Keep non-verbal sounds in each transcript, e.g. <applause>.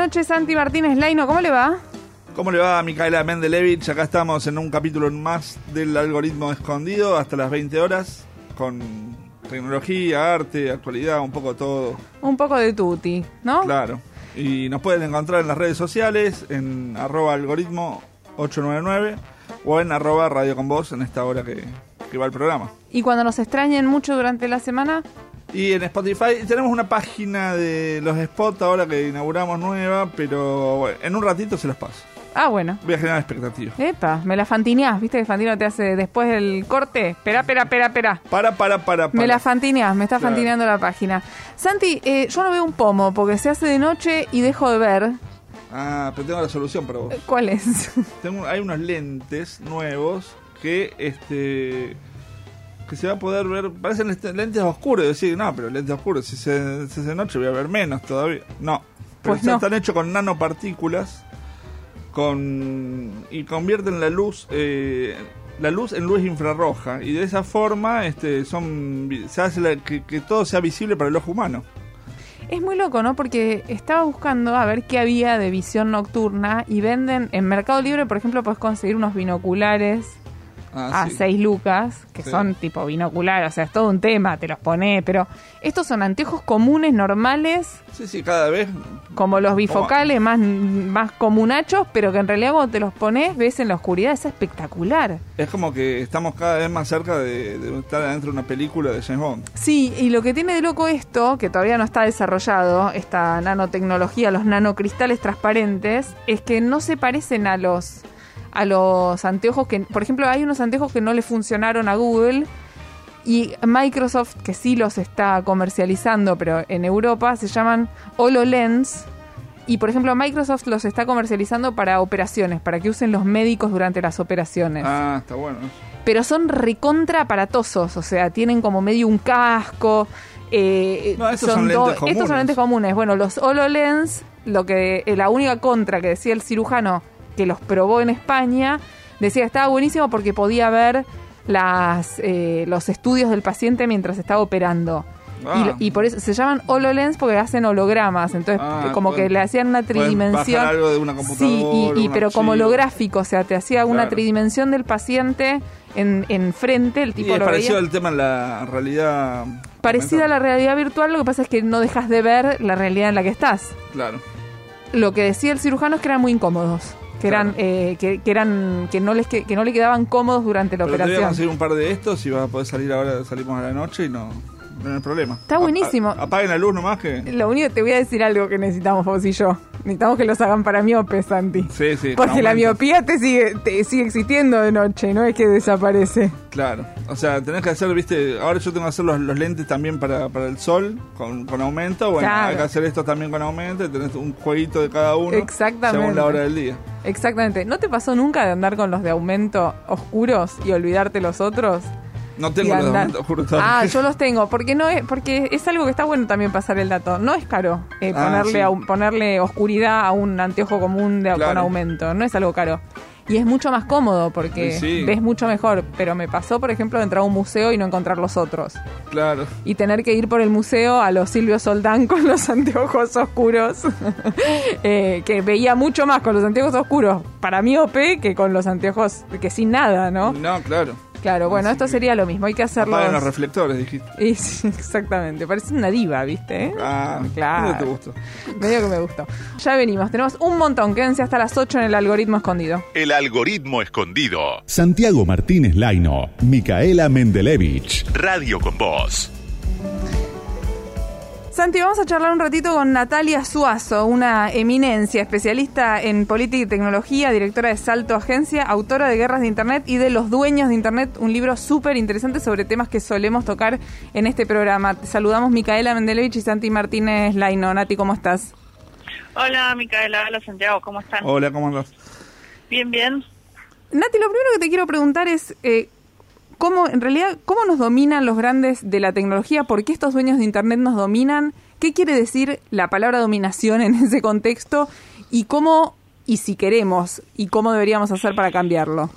Noches, Santi Martínez Laino. ¿Cómo le va? ¿Cómo le va Micaela Mendelevich? Acá estamos en un capítulo más del algoritmo escondido hasta las 20 horas con tecnología, arte, actualidad, un poco todo. Un poco de tutti, ¿no? Claro. Y nos pueden encontrar en las redes sociales en arroba algoritmo 899 o en arroba radio con voz en esta hora que, que va el programa. ¿Y cuando nos extrañen mucho durante la semana? Y en Spotify tenemos una página de los spots ahora que inauguramos nueva, pero bueno, en un ratito se los paso. Ah, bueno. Voy a generar expectativas. Epa, me la fantineás, ¿viste que Fantino te hace después del corte? Espera, espera, espera, espera. Para, para, para, para. Me la fantineás, me está fantineando la página. Santi, eh, yo no veo un pomo porque se hace de noche y dejo de ver. Ah, pero tengo la solución para vos. ¿Cuál es? Tengo, hay unos lentes nuevos que este que se va a poder ver, parecen lentes oscuros, decir, no, pero lentes oscuros, si se, si de noche voy a ver menos todavía. No, pero Pues no. están hechos con nanopartículas con y convierten la luz eh, la luz en luz infrarroja y de esa forma este son se hace la- que, que todo sea visible para el ojo humano. Es muy loco, ¿no? Porque estaba buscando a ver qué había de visión nocturna y venden en Mercado Libre, por ejemplo, puedes conseguir unos binoculares Ah, a sí. 6 lucas, que Sí. son tipo binoculares, o sea, es todo un tema, te los pones, pero estos son anteojos comunes, normales, Sí, sí, cada vez como los bifocales, más, más comunachos, pero que en realidad cuando te los pones ves en la oscuridad, es espectacular. es como que estamos cada vez más cerca de, de estar adentro de una película de James Bond. Sí, y lo que tiene de loco esto, que todavía no está desarrollado, esta nanotecnología, los nanocristales transparentes, es que no se parecen a los a los anteojos que, por ejemplo, hay unos anteojos que no le funcionaron a Google y Microsoft que sí los está comercializando, pero en Europa se llaman HoloLens y por ejemplo Microsoft los está comercializando para operaciones, para que usen los médicos durante las operaciones Ah, está bueno. pero son recontra aparatosos, o sea, tienen como medio un casco. eh, No, estos son lentes todo- comunes. Estos son lentes comunes. Bueno, los HoloLens, lo que eh, la única contra que decía el cirujano que los probó en España, decía que estaba buenísimo porque podía ver las eh, los estudios del paciente mientras estaba operando. Ah. Y, y por eso se llaman HoloLens porque hacen hologramas, entonces Ah, como que le hacían una tridimensión. algo de una Sí, y, y- pero como holográfico, o sea, te hacía una tridimensión del paciente en, en frente, el Y tipo es lo parecido veía. al tema en la realidad. Parecida a la realidad virtual, lo que pasa es que no dejas de ver la realidad en la que estás. Claro. Lo que decía el cirujano es que eran muy incómodos, que Claro. eran, eh, que, que eran, que no les que, que no le quedaban cómodos durante la Pero te voy a operación. conseguir un par de estos y vas a poder salir ahora, salimos a la noche y no, no hay problema. Está buenísimo. A- a- apaguen la luz nomás que... Lo único que te voy a decir algo que necesitamos vos y yo. Necesitamos que los hagan para miopes, Santi. Sí, sí. Porque la miopía te sigue, te sigue existiendo de noche, no es que desaparece. Claro. O sea, tenés que hacer, viste, ahora yo tengo que hacer los, los lentes también para, para el sol, con, con aumento. Bueno, Claro. hay que hacer estos también con aumento y tenés un jueguito de cada uno. Exactamente. Según la hora del día. Exactamente. ¿No te pasó nunca de andar con los de aumento oscuros y olvidarte los otros? No tengo los aumento, juro. Ah, <laughs> yo los tengo, porque no es, porque es algo que está bueno también pasar el dato. No es caro eh, Ah, ponerle, sí. au- ponerle oscuridad a un anteojo común de, con aumento. No es algo caro. Y es mucho más cómodo porque Sí, ves mucho mejor. Pero me pasó, por ejemplo, de entrar a un museo y no encontrar los otros. Claro. Y tener que ir por el museo a los Silvio Soldán <laughs> con los anteojos oscuros. <laughs> Eh, que veía mucho más con los anteojos oscuros para miope que con los anteojos que sin nada, ¿no? No, claro. Claro, bueno, Así esto que sería lo mismo. Hay que hacerlo. Apaguen los <laughs> reflectores, dijiste. Y sí, exactamente, parece una diva, ¿viste? ¿eh? Ah, claro. ¿dónde te gustó? Medio que me gustó. Ya venimos, tenemos un montón, quédense hasta las 8 en el algoritmo escondido. El algoritmo escondido. Santiago Martínez Laino, Micaela Mendelevich. Radio con Voz. Santi, vamos a charlar un ratito con Natalia Suazo, una eminencia, especialista en política y tecnología, directora de Salto Agencia, autora de Guerras de Internet y de Los Dueños de Internet, un libro súper interesante sobre temas que solemos tocar en este programa. Te saludamos Micaela Mendelevich y Santi Martínez Laino. Nati, ¿cómo estás? Hola Micaela, hola Santiago, ¿cómo están? Hola, ¿cómo andas? Bien, bien. Nati, lo primero que te quiero preguntar es... Eh, cómo, en realidad, cómo nos dominan los grandes de la tecnología, por qué estos dueños de Internet nos dominan, qué quiere decir la palabra dominación en <laughs> ese contexto y cómo, y si queremos, y cómo deberíamos hacer para cambiarlo.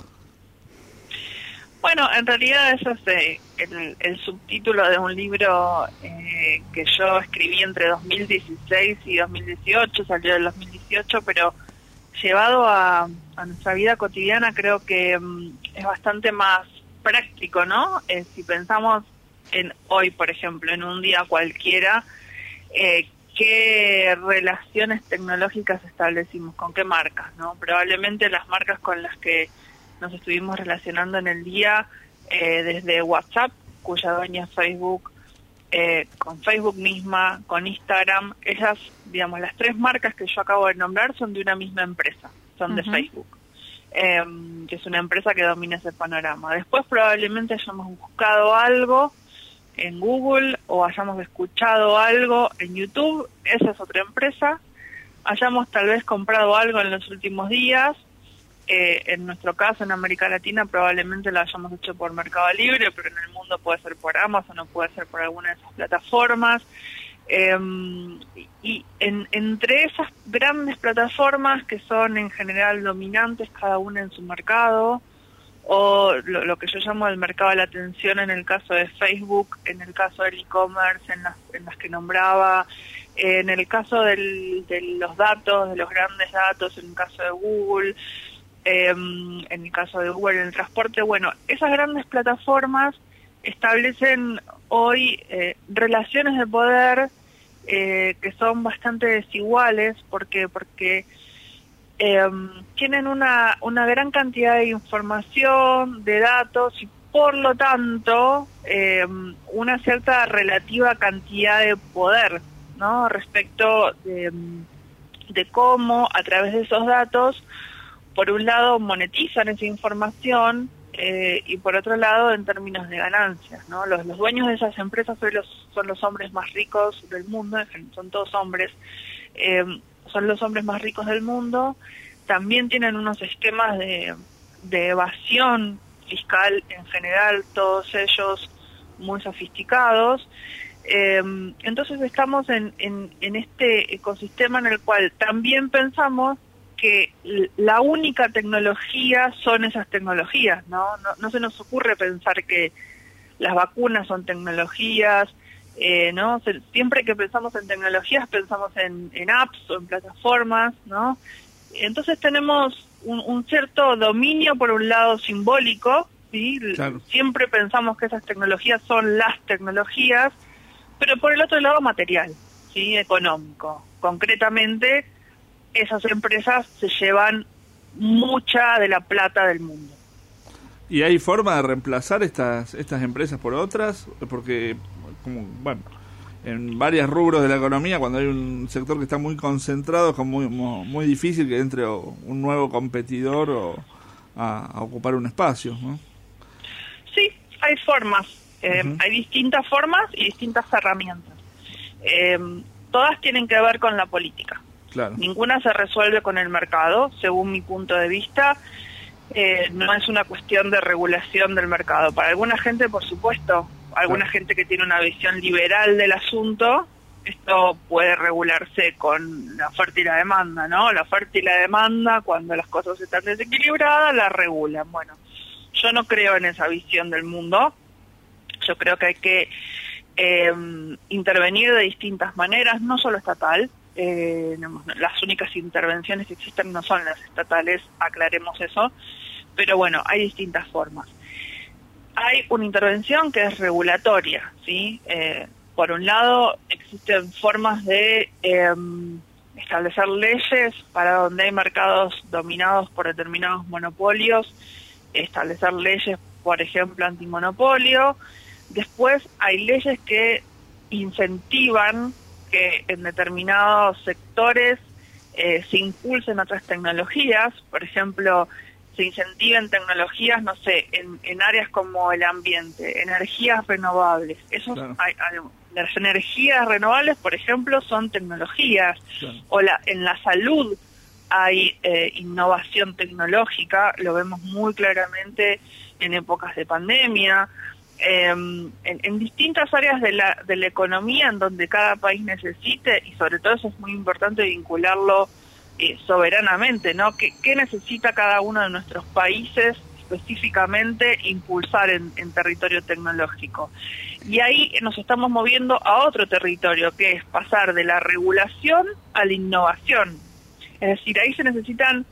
Bueno, en realidad eso es eh, el, subtítulo de un libro eh, que yo escribí entre 2016 y 2018, salió en 2018, pero llevado a, a nuestra vida cotidiana creo que mm, es bastante más práctico, ¿no? Eh, si pensamos en hoy, por ejemplo, en un día cualquiera, eh, qué relaciones tecnológicas establecimos, con qué marcas, ¿no? Probablemente las marcas con las que nos estuvimos relacionando en el día, eh, desde WhatsApp, cuya dueña es Facebook, con Facebook misma, con Instagram, esas, digamos, las tres marcas que yo acabo de nombrar son de una misma empresa, son de Facebook. Em, que es una empresa que domina ese panorama. Después probablemente hayamos buscado algo en Google o hayamos escuchado algo en YouTube, esa es otra empresa. Hayamos tal vez comprado algo en los últimos días, eh, en nuestro caso en América Latina probablemente lo hayamos hecho por Mercado Libre, pero en el mundo puede ser por Amazon o puede ser por alguna de esas plataformas. Eh, y en, entre esas grandes plataformas que son en general dominantes cada una en su mercado, o lo, que yo llamo el mercado de la atención en el caso de Facebook, en el caso del e-commerce, en las, en las que nombraba, en el caso del, de los datos, de los grandes datos, en el caso de Google, em, en el caso de Google en el transporte, bueno, esas grandes plataformas establecen hoy eh, relaciones de poder eh, que son bastante desiguales porque porque em, tienen una, una gran cantidad de información, de datos y por lo tanto em, una cierta relativa cantidad de poder ¿no? respecto de cómo a través de esos datos por un lado monetizan esa información eh, y por otro lado en términos de ganancias, ¿no? Los, dueños de esas empresas hoy los, son los hombres más ricos del mundo, son todos hombres, eh, son los hombres más ricos del mundo, también tienen unos esquemas de, evasión fiscal en general, todos ellos muy sofisticados, eh, entonces estamos en, en este ecosistema en el cual también pensamos que la única tecnología son esas tecnologías, ¿no? No, se nos ocurre pensar que las vacunas son tecnologías, eh, ¿no? Siempre que pensamos en tecnologías pensamos en, apps o en plataformas, ¿no? Entonces tenemos un, cierto dominio por un lado simbólico, ¿sí? Siempre pensamos que esas tecnologías son las tecnologías, pero por el otro lado material, ¿sí? Económico. Concretamente, esas empresas se llevan mucha de la plata del mundo. ¿Y hay forma de reemplazar estas, estas empresas por otras? Porque, como, bueno, en varios rubros de la economía, cuando hay un sector que está muy concentrado, es muy, muy difícil que entre un nuevo competidor o a, ocupar un espacio. ¿no? Sí, hay formas. Eh, hay distintas formas y distintas herramientas. Eh, todas tienen que ver con la política. Ninguna se resuelve con el mercado, según mi punto de vista. Eh, no es una cuestión de regulación del mercado. Para alguna gente, por supuesto, alguna gente que tiene una visión liberal del asunto, esto puede regularse con la oferta y la demanda, ¿no? La oferta y la demanda, cuando las cosas están desequilibradas, la regulan. Bueno, yo no creo en esa visión del mundo. Yo creo que hay que eh, intervenir de distintas maneras, no solo estatal, eh, las únicas intervenciones que existen no son las estatales, aclaremos eso, pero bueno, hay distintas formas. Hay una intervención que es regulatoria, ¿sí? Eh, por un lado, existen formas de em, establecer leyes para donde hay mercados dominados por determinados monopolios, establecer leyes, por ejemplo, antimonopolio. Después hay leyes que incentivan que en determinados sectores eh, se impulsen otras tecnologías, por ejemplo, se incentiven tecnologías, no sé, en, en áreas como el ambiente, energías renovables. Esos, las energías renovables, por ejemplo, son tecnologías. O la, en la salud hay eh, innovación tecnológica, lo vemos muy claramente en épocas de pandemia. Em, en, distintas áreas de la, de la economía en donde cada país necesite, y sobre todo eso es muy importante vincularlo eh, soberanamente, ¿no? ¿Qué, ¿Qué, necesita cada uno de nuestros países específicamente impulsar en, en, territorio tecnológico? Y ahí nos estamos moviendo a otro territorio, que es pasar de la regulación a la innovación. Es decir, ahí se necesitan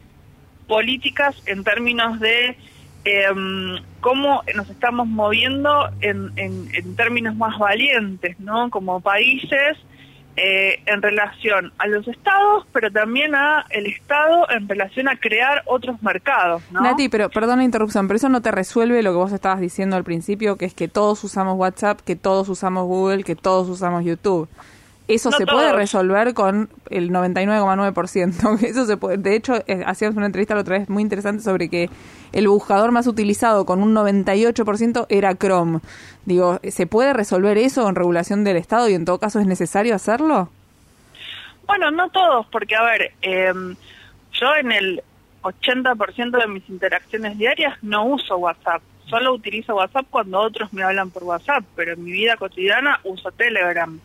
políticas en términos de eh, cómo nos estamos moviendo en, en, términos más valientes, ¿no? Como países eh, en relación a los estados, pero también a el estado en relación a crear otros mercados, ¿no? Nati, pero perdón la interrupción, pero eso no te resuelve lo que vos estabas diciendo al principio, que es que todos usamos WhatsApp, que todos usamos Google, que todos usamos YouTube. Eso se puede resolver con el 99,9%. <laughs> Eso se puede. De hecho, eh, hacíamos una entrevista la otra vez muy interesante sobre que el buscador más utilizado con un 98% era Chrome. Digo, ¿se puede resolver eso en regulación del Estado y en todo caso es necesario hacerlo? Bueno, no todos, porque a ver, em, yo en el 80% de mis interacciones diarias no uso WhatsApp. Solo utilizo WhatsApp cuando otros me hablan por WhatsApp, pero en mi vida cotidiana uso Telegram.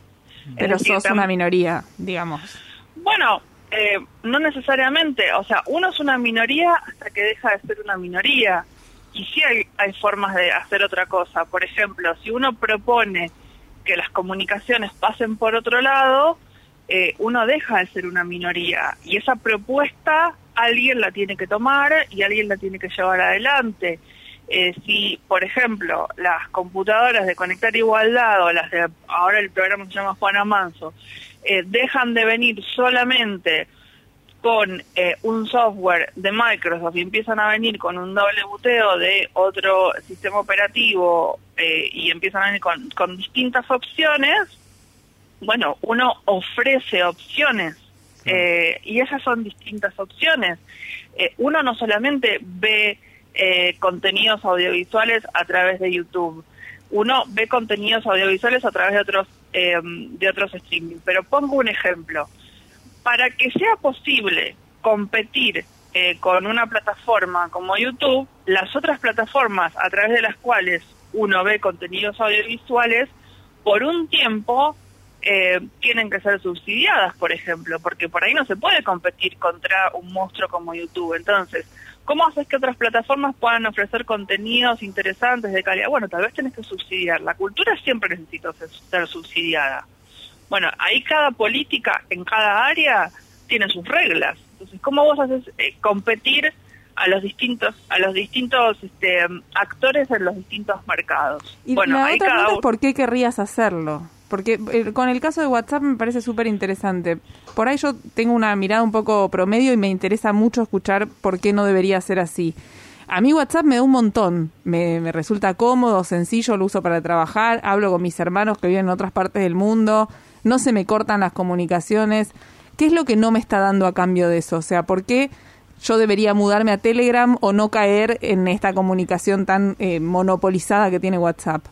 Pero sos una minoría, digamos. Bueno, eh, no necesariamente. O sea, uno es una minoría hasta que deja de ser una minoría. Y sí hay, hay formas de hacer otra cosa. Por ejemplo, si uno propone que las comunicaciones pasen por otro lado, eh, uno deja de ser una minoría. Y esa propuesta alguien la tiene que tomar y alguien la tiene que llevar adelante. Eh, si, por ejemplo, las computadoras de Conectar Igualdad o las de ahora el programa se llama Juana Manso, eh, dejan de venir solamente con eh, un software de Microsoft y empiezan a venir con un doble buteo de otro sistema operativo y empiezan a venir con, con distintas opciones, bueno, uno ofrece opciones y esas son distintas opciones. uno no solamente ve eh, contenidos audiovisuales a través de YouTube. Uno ve contenidos audiovisuales a través de otros eh, de otros streaming. Pero pongo un ejemplo. Para que sea posible competir eh, con una plataforma como YouTube, las otras plataformas a través de las cuales uno ve contenidos audiovisuales, por un tiempo eh, tienen que ser subsidiadas, por ejemplo, porque por ahí no se puede competir contra un monstruo como YouTube. Entonces, ¿Cómo haces que otras plataformas puedan ofrecer contenidos interesantes de calidad? Bueno, tal vez tenés que subsidiar. La cultura siempre necesita ser subsidiada. Bueno, ahí cada política en cada área tiene sus reglas. Entonces, ¿cómo vos haces eh, competir a los distintos a los distintos este, actores en los distintos mercados? Y bueno, la otra es por qué querrías hacerlo. Porque eh, con el caso de WhatsApp me parece súper interesante. Por ahí yo tengo una mirada un poco promedio y me interesa mucho escuchar por qué no debería ser así. A mí WhatsApp me da un montón, me, me resulta cómodo, sencillo, lo uso para trabajar, hablo con mis hermanos que viven en otras partes del mundo, no se me cortan las comunicaciones. ¿Qué es lo que no me está dando a cambio de eso? O sea, ¿por qué yo debería mudarme a Telegram o no caer en esta comunicación tan eh, monopolizada que tiene WhatsApp?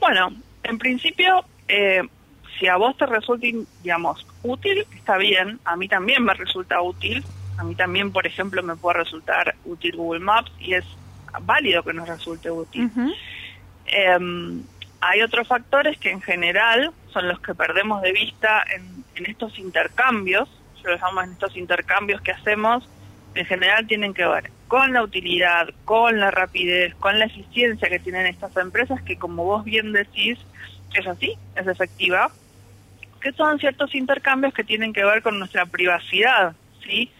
Bueno, en principio, eh, si a vos te resulta, digamos, útil, está bien. A mí también me resulta útil. A mí también, por ejemplo, me puede resultar útil Google Maps y es válido que nos resulte útil. Em, hay otros factores que en general son los que perdemos de vista en, en estos intercambios, yo los llamo en estos intercambios que hacemos, en general tienen que ver con la utilidad, con la rapidez, con la eficiencia que tienen estas empresas, que como vos bien decís, es así, es efectiva, que son ciertos intercambios que tienen que ver con nuestra privacidad, ¿sí?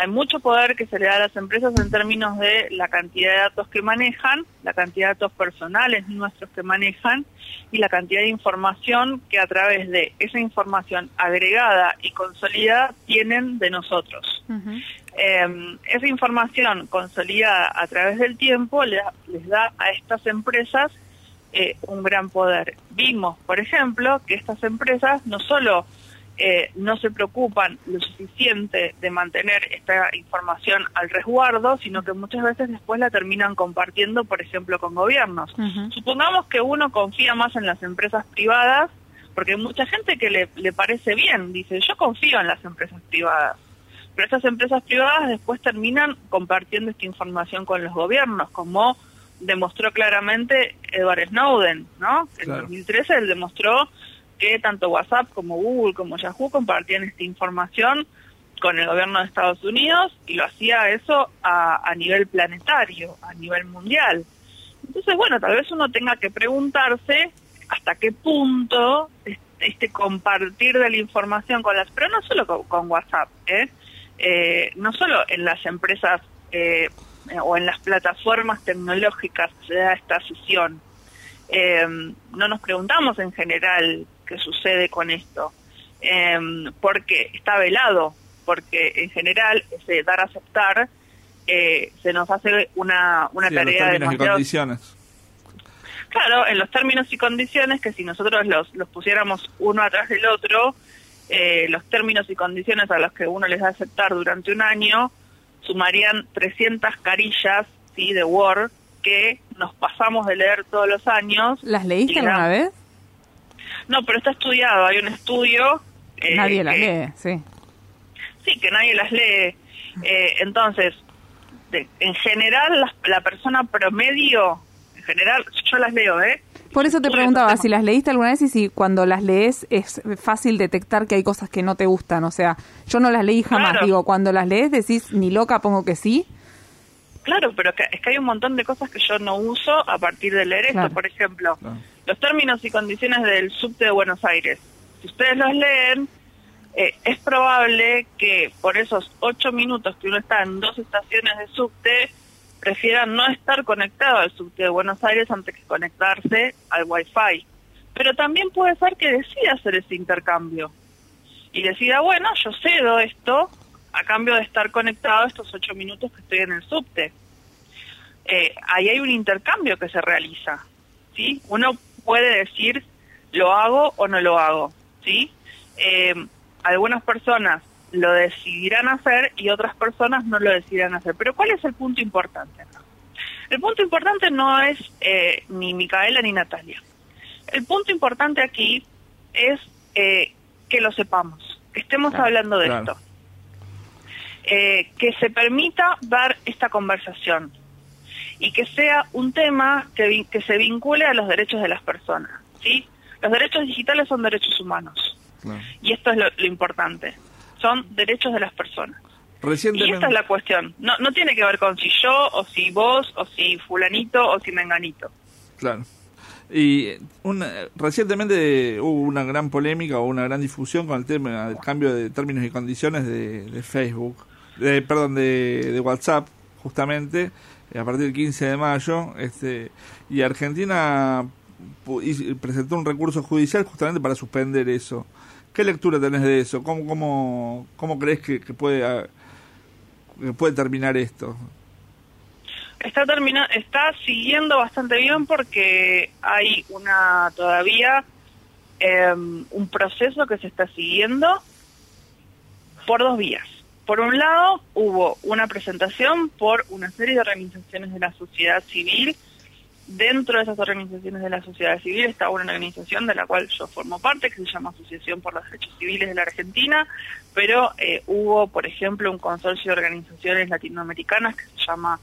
Hay mucho poder que se le da a las empresas en términos de la cantidad de datos que manejan, la cantidad de datos personales nuestros que manejan y la cantidad de información que a través de esa información agregada y consolidada tienen de nosotros. Em, esa información consolidada a través del tiempo les, les da a estas empresas eh, un gran poder. Vimos, por ejemplo, que estas empresas no solo eh, no se preocupan lo suficiente de mantener esta información al resguardo, sino que muchas veces después la terminan compartiendo, por ejemplo, con gobiernos. Supongamos que uno confía más en las empresas privadas, porque hay mucha gente que le, le parece bien, dice, yo confío en las empresas privadas. Pero estas empresas privadas después terminan compartiendo esta información con los gobiernos, como demostró claramente Edward Snowden, ¿no? En 2013 él demostró que tanto WhatsApp como Google como Yahoo compartían esta información con el gobierno de Estados Unidos y lo hacía eso a, nivel planetario, a nivel mundial. Entonces, bueno, tal vez uno tenga que preguntarse hasta qué punto este compartir de la información con las, pero no solo con, WhatsApp, ¿eh? ¿eh? no solo en las empresas eh, o en las plataformas tecnológicas se da esta sesión. Eh, no nos preguntamos en general qué sucede con esto, eh, porque está velado, porque en general ese dar a aceptar eh, se nos hace una, una tarea de condiciones. Claro, en los términos y condiciones que si nosotros los, los pusiéramos uno atrás del otro, eh, los términos y condiciones a los que uno les da a aceptar durante un año sumarían 300 carillas ¿sí? de Word que nos pasamos de leer todos los años. ¿Las leíste alguna vez? No, pero está estudiado, hay un estudio. Eh, nadie las lee, sí. Sí, que nadie las lee. Eh, entonces, en general, la, la, persona promedio, en general, yo las leo, ¿eh? Por eso te preguntaba si las leíste alguna vez y si cuando las lees es fácil detectar que hay cosas que no te gustan. O sea, yo no las leí jamás. Digo, cuando las lees decís, ni loca, pongo que sí. Claro, pero es que hay un montón de cosas que yo no uso a partir de leer esto. Por ejemplo, los términos y condiciones del subte de Buenos Aires. Si ustedes los leen, eh, es probable que por esos ocho minutos que uno está en dos estaciones de subte, prefieran no estar conectado al subte de Buenos Aires antes que conectarse al Wi-Fi. Pero también puede ser que decida hacer ese intercambio y decida, bueno, yo cedo esto a cambio de estar conectado estos ocho minutos que estoy en el subte. Eh, ahí hay un intercambio que se realiza, ¿sí? Uno puede decir, lo hago o no lo hago, ¿sí? Eh, algunas personas lo decidirán hacer y otras personas no lo decidirán hacer. Pero ¿cuál es el punto importante? El punto importante no es eh, ni Micaela ni Natalia. El punto importante aquí es eh, que lo sepamos, que estemos hablando de esto. Eh, que se permita dar esta conversación y que sea un tema que, que se vincule a los derechos de las personas. ¿sí? Los derechos digitales son derechos humanos. Y esto es lo importante son derechos de las personas. Y esta es la cuestión. No, no tiene que ver con si yo, o si vos, o si fulanito, o si menganito. Claro. Y recientemente hubo una gran polémica o una gran difusión con el tema del cambio de términos y condiciones de, Facebook, de, perdón, de, de, WhatsApp, justamente, a partir del 15 de mayo. este Y Argentina presentó un recurso judicial justamente para suspender eso. ¿Qué lectura tenés de eso? ¿Cómo, cómo, cómo crees que, puede, puede terminar esto? Está, termina, está siguiendo bastante bien porque hay una todavía em, un proceso que se está siguiendo por dos vías. Por un lado, hubo una presentación por una serie de organizaciones de la sociedad civil. Dentro de esas organizaciones de la sociedad civil está una organización de la cual yo formo parte, que se llama Asociación por los Derechos Civiles de la Argentina, pero eh, hubo, por ejemplo, un consorcio de organizaciones latinoamericanas que se llama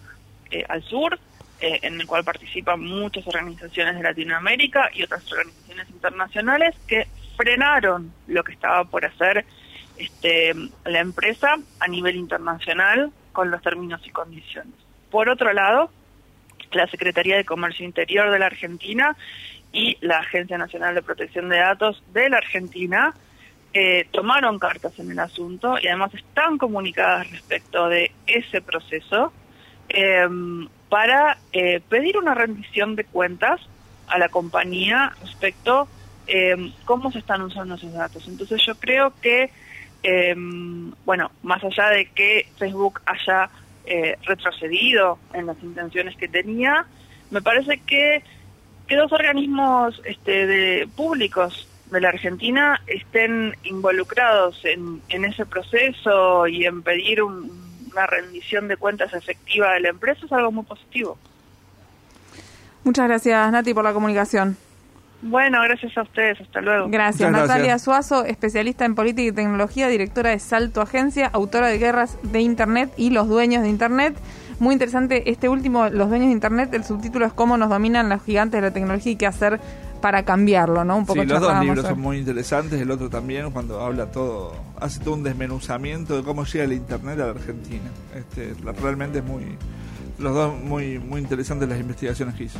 eh, Al Sur, eh, en el cual participan muchas organizaciones de Latinoamérica y otras organizaciones internacionales que frenaron lo que estaba por hacer este, la empresa a nivel internacional con los términos y condiciones. Por otro lado, la Secretaría de Comercio Interior de la Argentina y la Agencia Nacional de Protección de Datos de la Argentina eh, tomaron cartas en el asunto y además están comunicadas respecto de ese proceso em, para eh, pedir una rendición de cuentas a la compañía respecto eh, cómo se están usando esos datos. Entonces yo creo que, em, bueno, más allá de que Facebook haya eh, retrocedido en las intenciones que tenía, me parece que que dos organismos este, de, públicos de la Argentina estén involucrados en, en ese proceso y en pedir una rendición de cuentas efectiva de la empresa es algo muy positivo. Muchas gracias, Nati, por la comunicación. Bueno, gracias a ustedes. Hasta luego. Gracias. Natalia Suazo, especialista en política y tecnología, directora de Salto Agencia, autora de Guerras de Internet y Los Dueños de Internet. Muy interesante este último, Los Dueños de Internet. El subtítulo es Cómo nos dominan los gigantes de la tecnología y qué hacer para cambiarlo, ¿no? Un poco sí, los dos libros son muy interesantes. El otro también, cuando habla todo, hace todo un desmenuzamiento de cómo llega el Internet a la Argentina. Este, realmente es muy, los dos muy, muy interesantes las investigaciones que hizo.